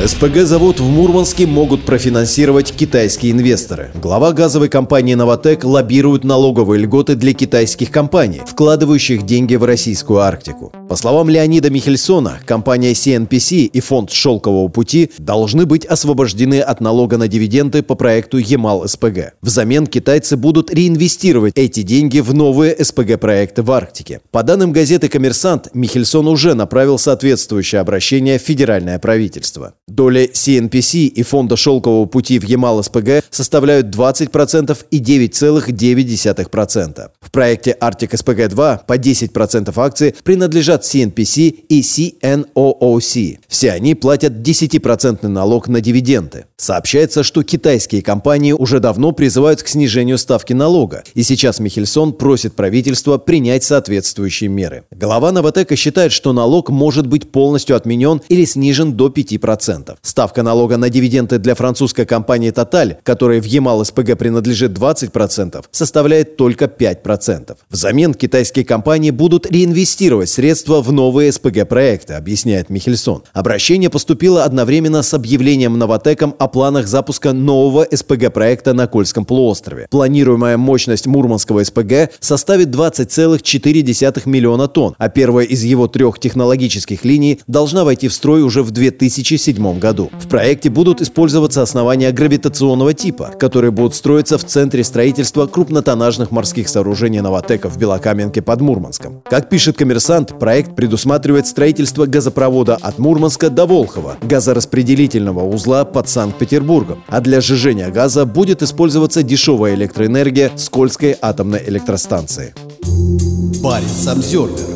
СПГ-завод в Мурманске могут профинансировать китайские инвесторы. Глава газовой компании «Новотек» лоббирует налоговые льготы для китайских компаний, вкладывающих деньги в российскую Арктику. По словам Леонида Михельсона, компания CNPC и фонд «Шелкового пути» должны быть освобождены от налога на дивиденды по проекту «Ямал-СПГ». Взамен китайцы будут реинвестировать эти деньги в новые СПГ-проекты в Арктике. По данным газеты «Коммерсант», Михельсон уже направил соответствующее обращение в федеральное правительство. Доля CNPC и фонда «Шелкового пути» в Ямал-СПГ составляют 20% и 9,9%. В проекте «Арктик СПГ-2» по 10% акций принадлежат CNPC и CNOOC. Все они платят 10% налог на дивиденды. Сообщается, что китайские компании уже давно призывают к снижению ставки налога, и сейчас Михельсон просит правительство принять соответствующие меры. Глава Новотека считает, что налог может быть полностью отменен или снижен до 5%. Ставка налога на дивиденды для французской компании Total, которой в Ямал-СПГ принадлежит 20%, составляет только 5%. Взамен китайские компании будут реинвестировать средства в новые СПГ-проекты, объясняет Михельсон. Обращение поступило одновременно с объявлением Новотеком о планах запуска нового СПГ-проекта на Кольском полуострове. Планируемая мощность Мурманского СПГ составит 20,4 миллиона тонн, а первая из его трех технологических линий должна войти в строй уже в 2007 году. В проекте будут использоваться основания гравитационного типа, которые будут строиться в центре строительства крупнотоннажных морских сооружений Новотека в Белокаменке под Мурманском. Как пишет коммерсант, проект предусматривает строительство газопровода от Мурманска до Волхова, газораспределительного узла под Санкт Санкт-Петербургом, а для сжижения газа будет использоваться дешевая электроэнергия Скользкой атомной электростанции. Баренц Обзервер.